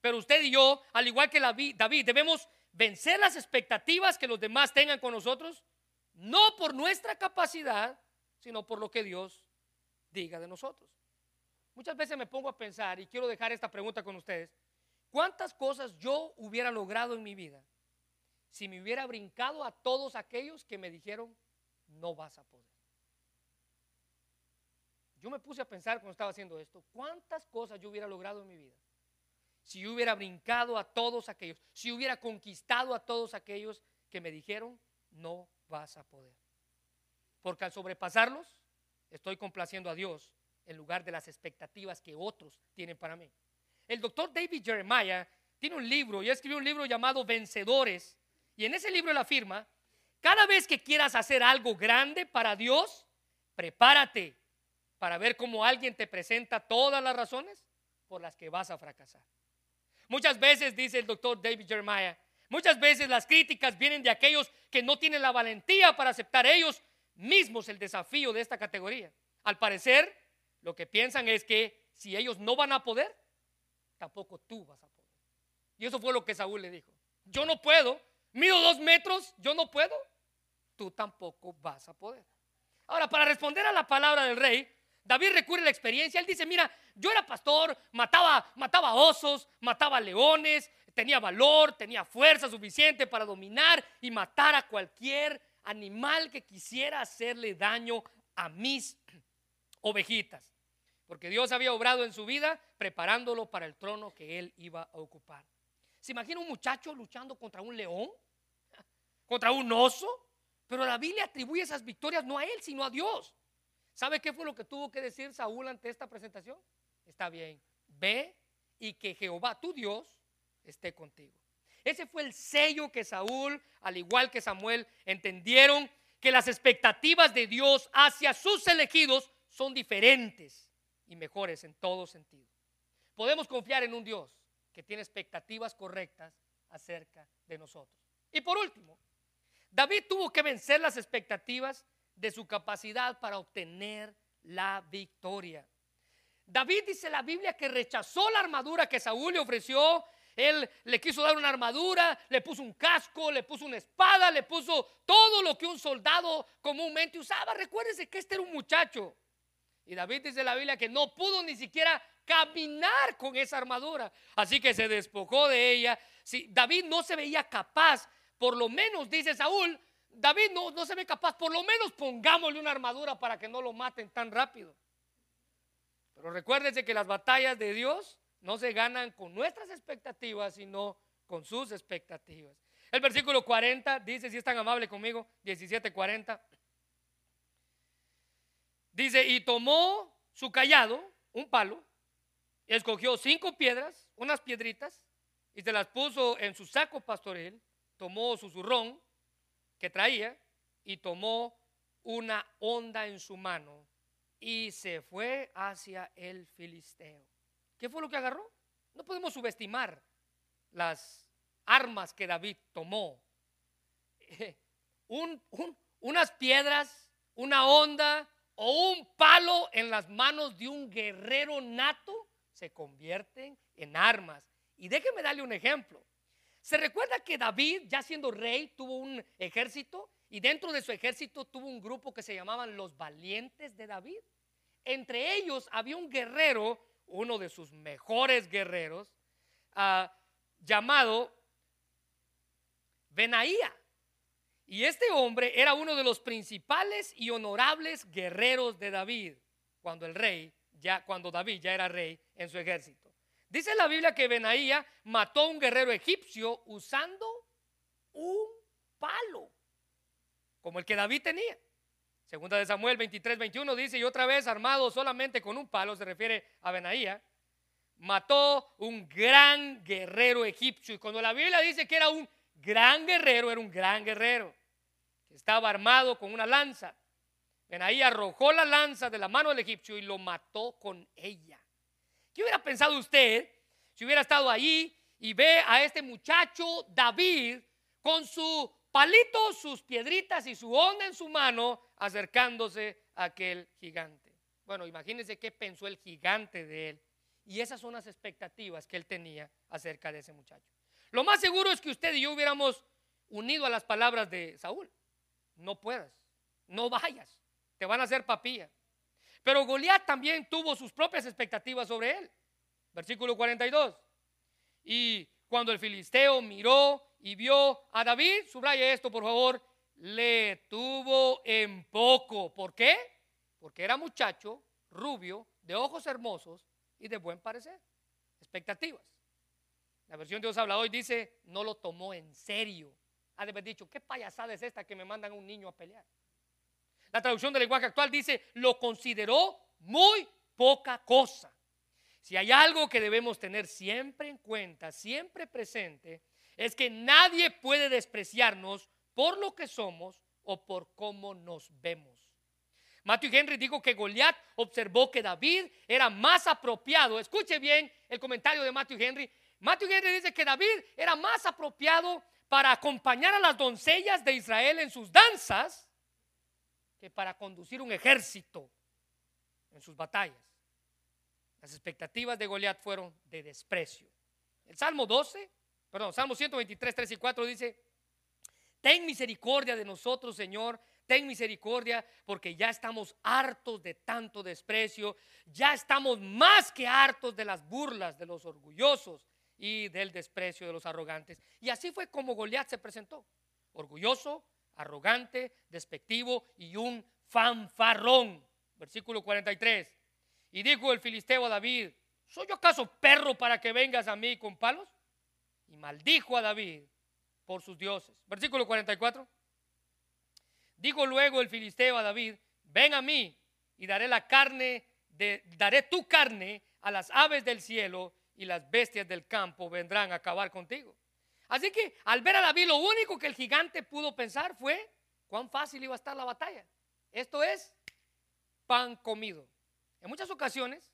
Pero usted y yo, al igual que David, debemos vencer las expectativas que los demás tengan con nosotros, no por nuestra capacidad, sino por lo que Dios diga de nosotros. Muchas veces me pongo a pensar y quiero dejar esta pregunta con ustedes. ¿Cuántas cosas yo hubiera logrado en mi vida si me hubiera brincado a todos aquellos que me dijeron, no vas a poder? Yo me puse a pensar cuando estaba haciendo esto, ¿cuántas cosas yo hubiera logrado en mi vida si yo hubiera brincado a todos aquellos, si hubiera conquistado a todos aquellos que me dijeron, no vas a poder? Porque al sobrepasarlos, estoy complaciendo a Dios en lugar de las expectativas que otros tienen para mí. El doctor David Jeremiah tiene un libro y escribió un libro llamado Vencedores. Y en ese libro él afirma, cada vez que quieras hacer algo grande para Dios, prepárate para ver cómo alguien te presenta todas las razones por las que vas a fracasar. Muchas veces, dice el doctor David Jeremiah, muchas veces las críticas vienen de aquellos que no tienen la valentía para aceptar ellos mismos el desafío de esta categoría. Al parecer, lo que piensan es que si ellos no van a poder, tampoco tú vas a poder. Y eso fue lo que Saúl le dijo. Yo no puedo, mido dos metros, yo no puedo, tú tampoco vas a poder. Ahora, para responder a la palabra del rey, David recurre a la experiencia. Él dice, mira, yo era pastor, mataba, mataba osos, mataba leones, tenía valor, tenía fuerza suficiente para dominar y matar a cualquier animal que quisiera hacerle daño a mis ovejitas porque Dios había obrado en su vida preparándolo para el trono que él iba a ocupar. ¿Se imagina un muchacho luchando contra un león? ¿Contra un oso? Pero la Biblia atribuye esas victorias no a él, sino a Dios. ¿Sabe qué fue lo que tuvo que decir Saúl ante esta presentación? Está bien, ve y que Jehová, tu Dios, esté contigo. Ese fue el sello que Saúl, al igual que Samuel, entendieron que las expectativas de Dios hacia sus elegidos son diferentes y mejores en todo sentido. Podemos confiar en un Dios que tiene expectativas correctas acerca de nosotros. Y por último, David tuvo que vencer las expectativas de su capacidad para obtener la victoria. David dice la Biblia que rechazó la armadura que Saúl le ofreció. Él le quiso dar una armadura, le puso un casco, le puso una espada, le puso todo lo que un soldado comúnmente usaba. Recuérdense que este era un muchacho. Y David dice en la Biblia que no pudo ni siquiera caminar con esa armadura. Así que se despojó de ella. Si David no se veía capaz, por lo menos dice Saúl, David no, no se ve capaz, por lo menos pongámosle una armadura para que no lo maten tan rápido. Pero recuérdense que las batallas de Dios no se ganan con nuestras expectativas, sino con sus expectativas. El versículo 40 dice, si es tan amable conmigo, 17:40. Dice, y tomó su callado, un palo, escogió cinco piedras, unas piedritas, y se las puso en su saco pastoril, tomó su zurrón que traía y tomó una onda en su mano y se fue hacia el filisteo. ¿Qué fue lo que agarró? No podemos subestimar las armas que David tomó. unas piedras, una onda o un palo en las manos de un guerrero nato se convierten en armas. Y déjeme darle un ejemplo. Se recuerda que David, ya siendo rey, tuvo un ejército y dentro de su ejército tuvo un grupo que se llamaban los valientes de David. Entre ellos había un guerrero, uno de sus mejores guerreros, ah, llamado Benaía. Y este hombre era uno de los principales y honorables guerreros de David cuando el rey, ya cuando David ya era rey en su ejército. Dice la Biblia que Benaía mató a un guerrero egipcio usando un palo, como el que David tenía. Segunda de Samuel 23, 21 dice, y otra vez armado solamente con un palo, se refiere a Benaía, mató un gran guerrero egipcio. Y cuando la Biblia dice que era un gran guerrero, era un gran guerrero, estaba armado con una lanza. Benaía arrojó la lanza de la mano del egipcio y lo mató con ella. ¿Qué hubiera pensado usted si hubiera estado allí y ve a este muchacho David con su palito, sus piedritas y su onda en su mano acercándose a aquel gigante? Bueno, imagínense qué pensó el gigante de él. Y esas son las expectativas que él tenía acerca de ese muchacho. Lo más seguro es que usted y yo hubiéramos unido a las palabras de Saúl. No puedas, no vayas, te van a hacer papilla. Pero Goliat también tuvo sus propias expectativas sobre él. Versículo 42. Y cuando el filisteo miró y vio a David, subraya esto por favor, le tuvo en poco. ¿Por qué? Porque era muchacho, rubio, de ojos hermosos y de buen parecer. Expectativas. La versión de Dios habla hoy dice, no lo tomó en serio. Ha haber dicho, ¿qué payasada es esta que me mandan a un niño a pelear? La traducción del lenguaje actual dice, lo consideró muy poca cosa. Si hay algo que debemos tener siempre en cuenta, siempre presente, es que nadie puede despreciarnos por lo que somos o por cómo nos vemos. Matthew Henry dijo que Goliat observó que David era más apropiado. Escuche bien el comentario de Matthew Henry. Matthew Henry dice que David era más apropiado para acompañar a las doncellas de Israel en sus danzas que para conducir un ejército en sus batallas. Las expectativas de Goliat fueron de desprecio. El Salmo 12, perdón, Salmo 123, 3 y 4 dice, ten misericordia de nosotros, Señor, ten misericordia, porque ya estamos hartos de tanto desprecio, ya estamos más que hartos de las burlas de los orgullosos y del desprecio de los arrogantes. Y así fue como Goliat se presentó, orgulloso, arrogante, despectivo y un fanfarrón. Versículo 43. Y dijo el filisteo a David, ¿soy yo acaso perro para que vengas a mí con palos? Y maldijo a David por sus dioses. Versículo 44. Dijo luego el filisteo a David, ven a mí y daré la carne, de, daré tu carne a las aves del cielo y las bestias del campo vendrán a acabar contigo. Así que al ver a David, lo único que el gigante pudo pensar fue cuán fácil iba a estar la batalla. Esto es pan comido. En muchas ocasiones,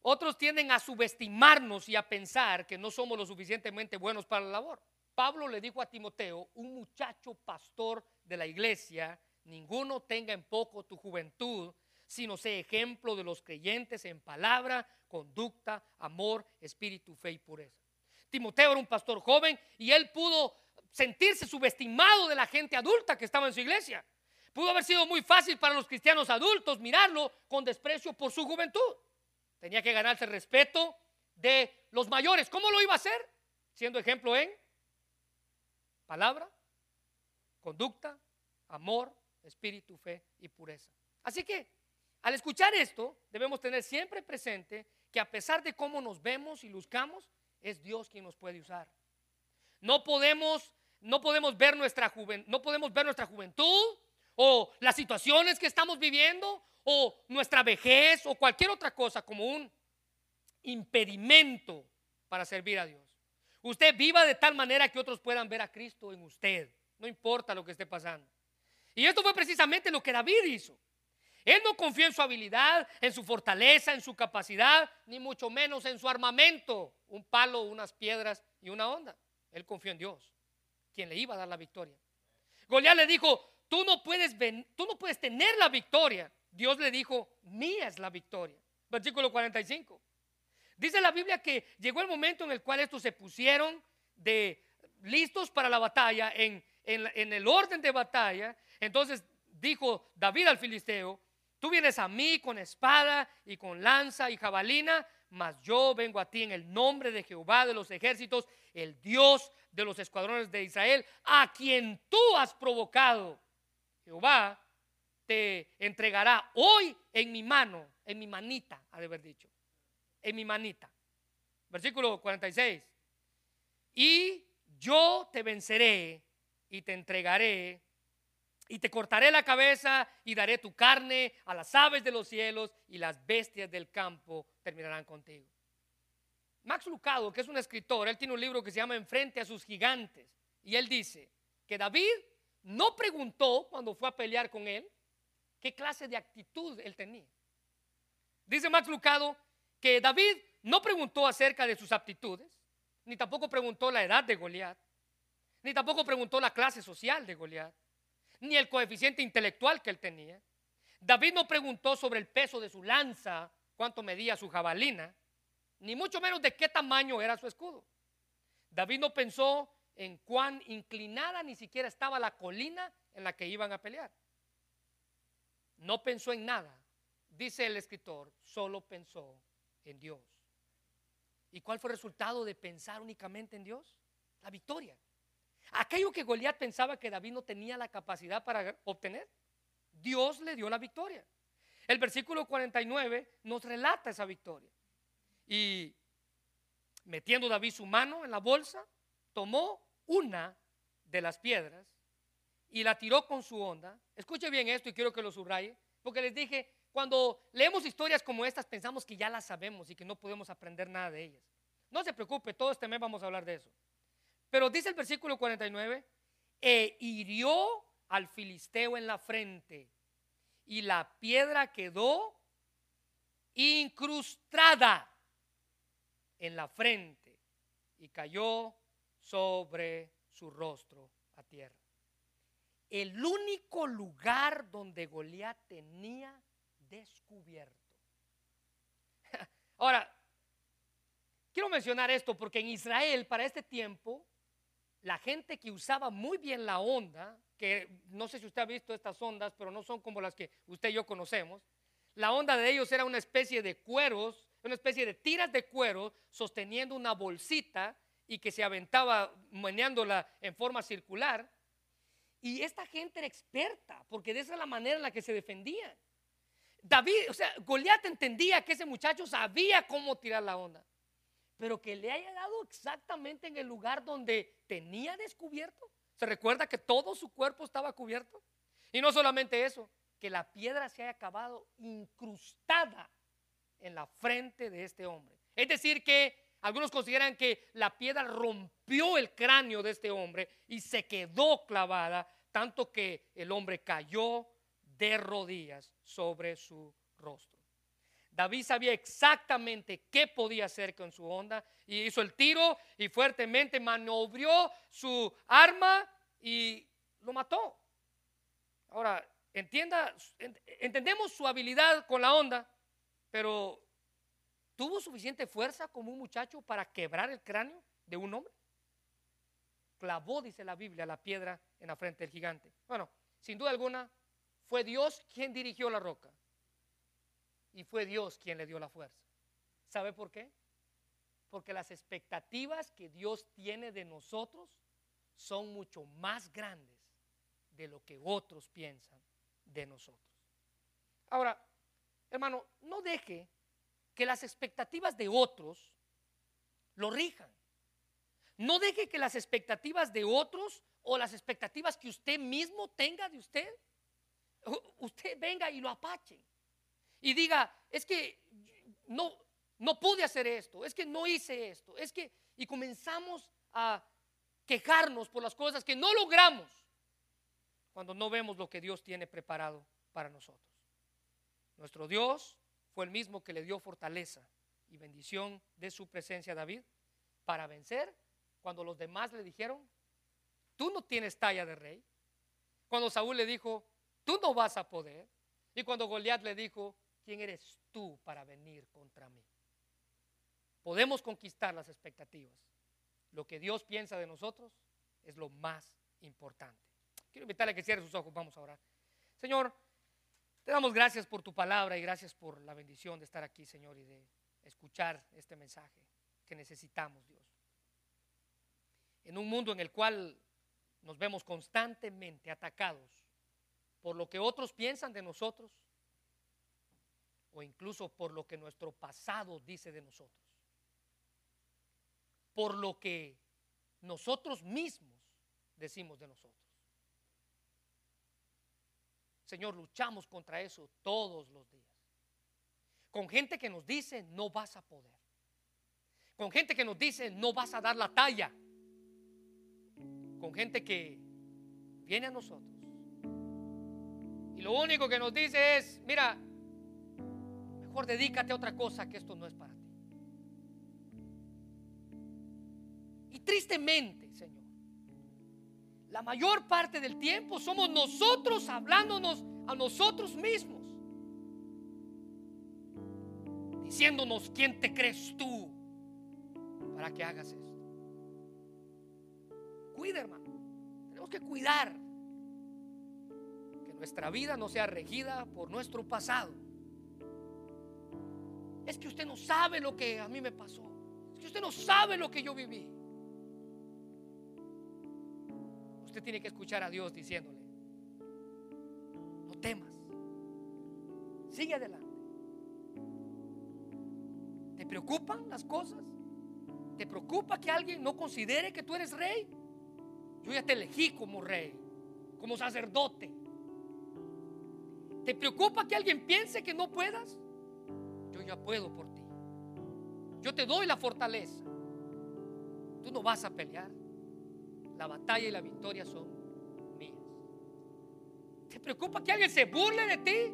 otros tienden a subestimarnos y a pensar que no somos lo suficientemente buenos para la labor. Pablo le dijo a Timoteo, un muchacho pastor de la iglesia, ninguno tenga en poco tu juventud, sino sea ejemplo de los creyentes en palabra, conducta, amor, espíritu, fe y pureza. Timoteo era un pastor joven y él pudo sentirse subestimado de la gente adulta que estaba en su iglesia. Pudo haber sido muy fácil para los cristianos adultos mirarlo con desprecio por su juventud. Tenía que ganarse el respeto de los mayores. ¿Cómo lo iba a hacer? Siendo ejemplo en palabra, conducta, amor, espíritu, fe y pureza. Así que al escuchar esto, debemos tener siempre presente que a pesar de cómo nos vemos y luzcamos, es Dios quien nos puede usar. No podemos, no podemos ver nuestra no podemos ver nuestra juventud o las situaciones que estamos viviendo o nuestra vejez o cualquier otra cosa como un impedimento para servir a Dios. Usted viva de tal manera que otros puedan ver a Cristo en usted, no importa lo que esté pasando. Y esto fue precisamente lo que David hizo. Él no confió en su habilidad, en su fortaleza, en su capacidad, ni mucho menos en su armamento, un palo, unas piedras y una onda. Él confió en Dios, quien le iba a dar la victoria. Goliat le dijo, tú no puedes, tú no puedes tener la victoria. Dios le dijo, mía es la victoria. Versículo 45. Dice la Biblia que llegó el momento en el cual estos se pusieron de listos para la batalla, en el orden de batalla. Entonces dijo David al filisteo, Tú vienes a mí con espada y con lanza y jabalina, mas yo vengo a ti en el nombre de Jehová de los ejércitos, el Dios de los escuadrones de Israel, a quien tú has provocado. Jehová te entregará hoy en mi mano, en mi manita, ha de haber dicho, en mi manita. Versículo 46. Y yo te venceré y te entregaré y te cortaré la cabeza y daré tu carne a las aves de los cielos y las bestias del campo terminarán contigo. Max Lucado, que es un escritor, él tiene un libro que se llama Enfrente a sus gigantes. Y él dice que David no preguntó cuando fue a pelear con él qué clase de actitud él tenía. Dice Max Lucado que David no preguntó acerca de sus aptitudes, ni tampoco preguntó la edad de Goliat, ni tampoco preguntó la clase social de Goliat ni el coeficiente intelectual que él tenía. David no preguntó sobre el peso de su lanza, cuánto medía su jabalina, ni mucho menos de qué tamaño era su escudo. David no pensó en cuán inclinada ni siquiera estaba la colina en la que iban a pelear. No pensó en nada, dice el escritor, solo pensó en Dios. ¿Y cuál fue el resultado de pensar únicamente en Dios? La victoria. Aquello que Goliat pensaba que David no tenía la capacidad para obtener, Dios le dio la victoria. El versículo 49 nos relata esa victoria. Y metiendo David su mano en la bolsa, tomó una de las piedras y la tiró con su onda. Escuche bien esto y quiero que lo subraye, porque les dije, cuando leemos historias como estas pensamos que ya las sabemos y que no podemos aprender nada de ellas. No se preocupe, todo este mes vamos a hablar de eso. Pero dice el versículo 49, e hirió al filisteo en la frente y la piedra quedó incrustada en la frente y cayó sobre su rostro a tierra. El único lugar donde Goliat tenía descubierto. Ahora, quiero mencionar esto porque en Israel para este tiempo la gente que usaba muy bien la onda, que no sé si usted ha visto estas ondas, pero no son como las que usted y yo conocemos, la onda de ellos era una especie de cueros, una especie de tiras de cuero sosteniendo una bolsita y que se aventaba meneándola en forma circular. Y esta gente era experta, porque de esa es la manera en la que se defendían. David, o sea, Goliat entendía que ese muchacho sabía cómo tirar la onda pero que le haya dado exactamente en el lugar donde tenía descubierto. ¿Se recuerda que todo su cuerpo estaba cubierto? Y no solamente eso, que la piedra se haya acabado incrustada en la frente de este hombre. Es decir, que algunos consideran que la piedra rompió el cráneo de este hombre y se quedó clavada, tanto que el hombre cayó de rodillas sobre su rostro. David sabía exactamente qué podía hacer con su onda y hizo el tiro y fuertemente maniobró su arma y lo mató. Ahora, entienda, entendemos su habilidad con la onda, pero ¿tuvo suficiente fuerza como un muchacho para quebrar el cráneo de un hombre? Clavó, dice la Biblia, la piedra en la frente del gigante. Bueno, sin duda alguna, fue Dios quien dirigió la roca y fue Dios quien le dio la fuerza. ¿Sabe por qué? Porque las expectativas que Dios tiene de nosotros son mucho más grandes de lo que otros piensan de nosotros. Ahora, hermano, no deje que las expectativas de otros lo rijan. No deje que las expectativas de otros o las expectativas que usted mismo tenga de usted, usted venga y lo apache. Y diga, es que no, no pude hacer esto, es que no hice esto, es que, y comenzamos a quejarnos por las cosas que no logramos cuando no vemos lo que Dios tiene preparado para nosotros. Nuestro Dios fue el mismo que le dio fortaleza y bendición de su presencia a David para vencer cuando los demás le dijeron, tú no tienes talla de rey. Cuando Saúl le dijo, tú no vas a poder. Y cuando Goliat le dijo, ¿quién eres tú para venir contra mí? Podemos conquistar las expectativas. Lo que Dios piensa de nosotros es lo más importante. Quiero invitarle a que cierre sus ojos, vamos a orar. Señor, te damos gracias por tu palabra y gracias por la bendición de estar aquí, Señor, y de escuchar este mensaje que necesitamos, Dios. En un mundo en el cual nos vemos constantemente atacados por lo que otros piensan de nosotros o incluso por lo que nuestro pasado dice de nosotros, por lo que nosotros mismos decimos de nosotros. Señor, luchamos contra eso todos los días. Con gente que nos dice, no vas a poder. Con gente que nos dice, no vas a dar la talla. Con gente que viene a nosotros. Y lo único que nos dice es, mira, mejor dedícate a otra cosa que esto no es para ti. Y tristemente, Señor, la mayor parte del tiempo somos nosotros hablándonos a nosotros mismos. Diciéndonos quién te crees tú para que hagas esto. Cuida, hermano. Tenemos que cuidar que nuestra vida no sea regida por nuestro pasado. Es que usted no sabe lo que a mí me pasó. Es que usted no sabe lo que yo viví. Usted tiene que escuchar a Dios diciéndole, no temas, sigue adelante. ¿Te preocupan las cosas? ¿Te preocupa que alguien no considere que tú eres rey? Yo ya te elegí como rey, como sacerdote. ¿Te preocupa que alguien piense que no puedas? Yo ya puedo por ti. Yo te doy la fortaleza. Tú no vas a pelear. La batalla y la victoria son mías. ¿Te preocupa que alguien se burle de ti?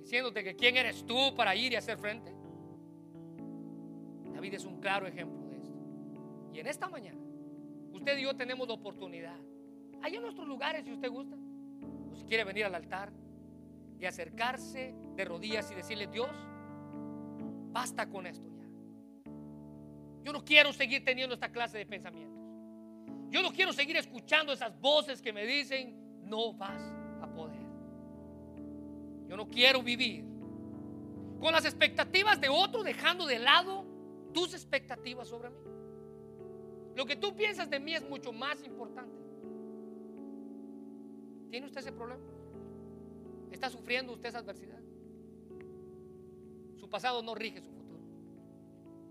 Diciéndote que quién eres tú para ir y hacer frente. David es un claro ejemplo de esto. Y en esta mañana, usted y yo tenemos la oportunidad. Hay en nuestros lugares, si usted gusta, o si quiere venir al altar, y acercarse de rodillas y decirle, Dios, basta con esto ya. Yo no quiero seguir teniendo esta clase de pensamientos. Yo no quiero seguir escuchando esas voces que me dicen, no vas a poder. Yo no quiero vivir con las expectativas de otro dejando de lado tus expectativas sobre mí. Lo que tú piensas de mí es mucho más importante. ¿Tiene usted ese problema? ¿Está sufriendo usted esa adversidad? Su pasado no rige su futuro.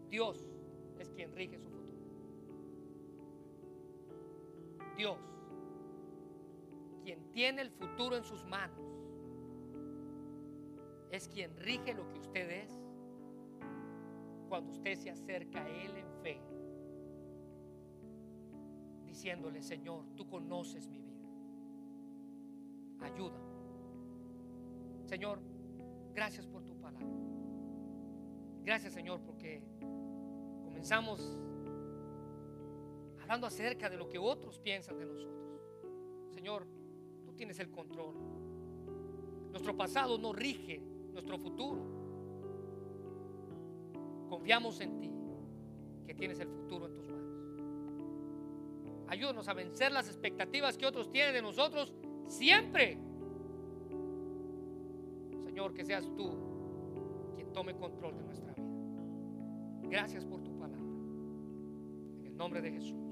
Dios es quien rige su futuro. Dios, quien tiene el futuro en sus manos, es quien rige lo que usted es cuando usted se acerca a Él en fe, diciéndole, Señor, tú conoces mi vida, ayúdame. Señor, gracias por tu palabra. Gracias, Señor, porque comenzamos hablando acerca de lo que otros piensan de nosotros. Señor, tú tienes el control. Nuestro pasado no rige nuestro futuro. Confiamos en ti, que tienes el futuro en tus manos. Ayúdanos a vencer las expectativas que otros tienen de nosotros siempre. Señor, que seas tú quien tome control de nuestra vida. Gracias por tu palabra. En el nombre de Jesús.